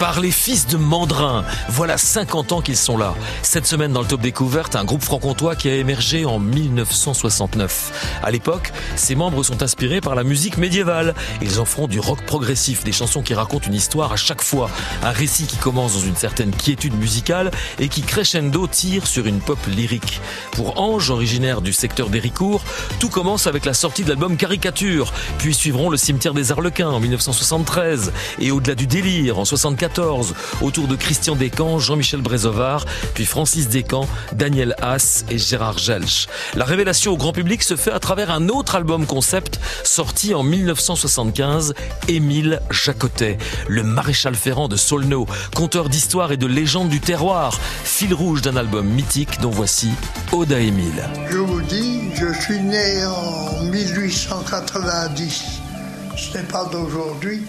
par les fils de Mandrin. Voilà 50 ans qu'ils sont là. Cette semaine dans le Top Découverte, un groupe franc-comtois qui a émergé en 1969. À l'époque, ses membres sont inspirés par la musique médiévale. Ils en feront du rock progressif, des chansons qui racontent une histoire à chaque fois. Un récit qui commence dans une certaine quiétude musicale et qui crescendo tire sur une pop lyrique. Pour Ange, originaire du secteur d'Héricourt, tout commence avec la sortie de l'album Caricature, puis suivront Le cimetière des Arlequins en 1973 et Au-delà du délire en 74 autour de Christian Descamps, Jean-Michel Brézovard, puis Francis Descamps, Daniel Haas et Gérard Gelsch. La révélation au grand public se fait à travers un autre album concept sorti en 1975, Émile Jacotet, le maréchal ferrant de Saulneau, conteur d'histoire et de légendes du terroir, fil rouge d'un album mythique dont voici Oda Émile. Je vous dis, je suis né en 1890. Ce n'est pas d'aujourd'hui.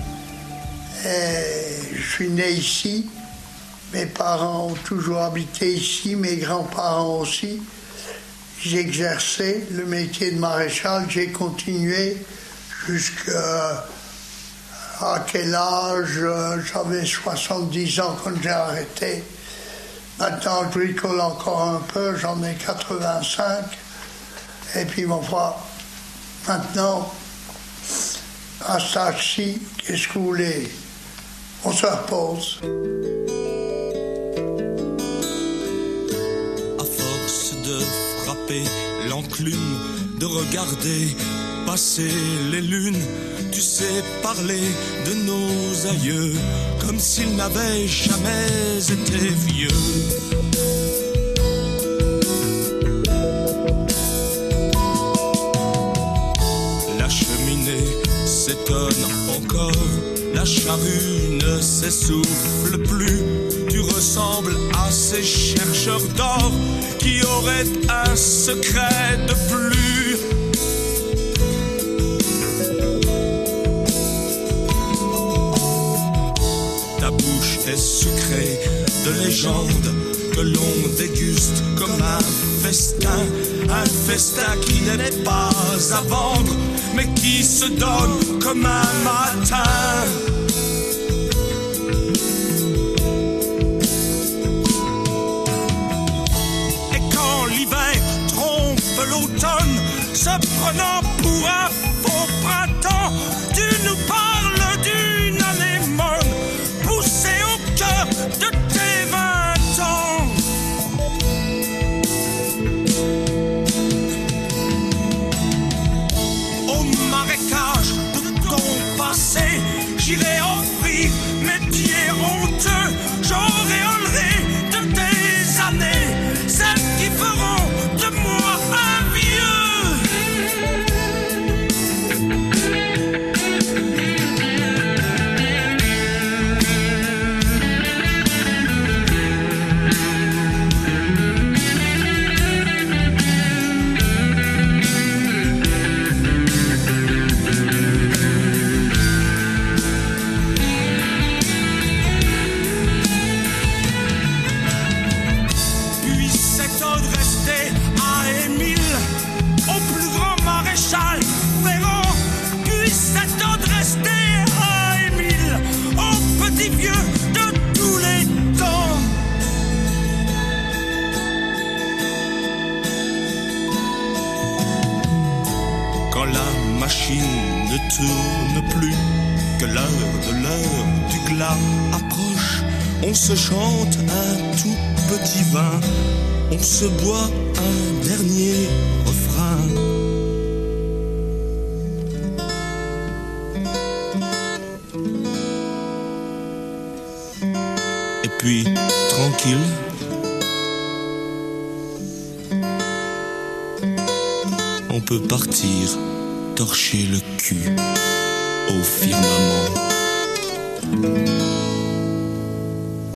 Je suis né ici. Mes parents ont toujours habité ici, mes grands-parents aussi. Exercé le métier de maréchal, j'ai continué jusqu'à quel âge J'avais 70 ans quand j'ai arrêté. Maintenant, je bricole encore un peu, j'en ai 85. Et puis, mon frère, maintenant, à ça-ci, qu'est-ce que vous voulez? On se repose. À force de frapper l'enclume, de regarder passer les lunes, tu sais parler de nos aïeux comme s'ils n'avaient jamais été vieux. La charrue ne s'essouffle plus. Tu ressembles à ces chercheurs d'or qui auraient un secret de plus. sucré de légende que l'on déguste comme un festin, un festin qui n'est pas à vendre, mais qui se donne comme un matin. Et quand l'hiver trompe l'automne, se prenant pour un offrir mes pieds honteux. Machine ne tourne plus, que l'heure de l'heure du glas approche, on se chante un tout petit vin, on se boit un dernier refrain. Et puis, tranquille, on peut partir torcher le cul au firmament.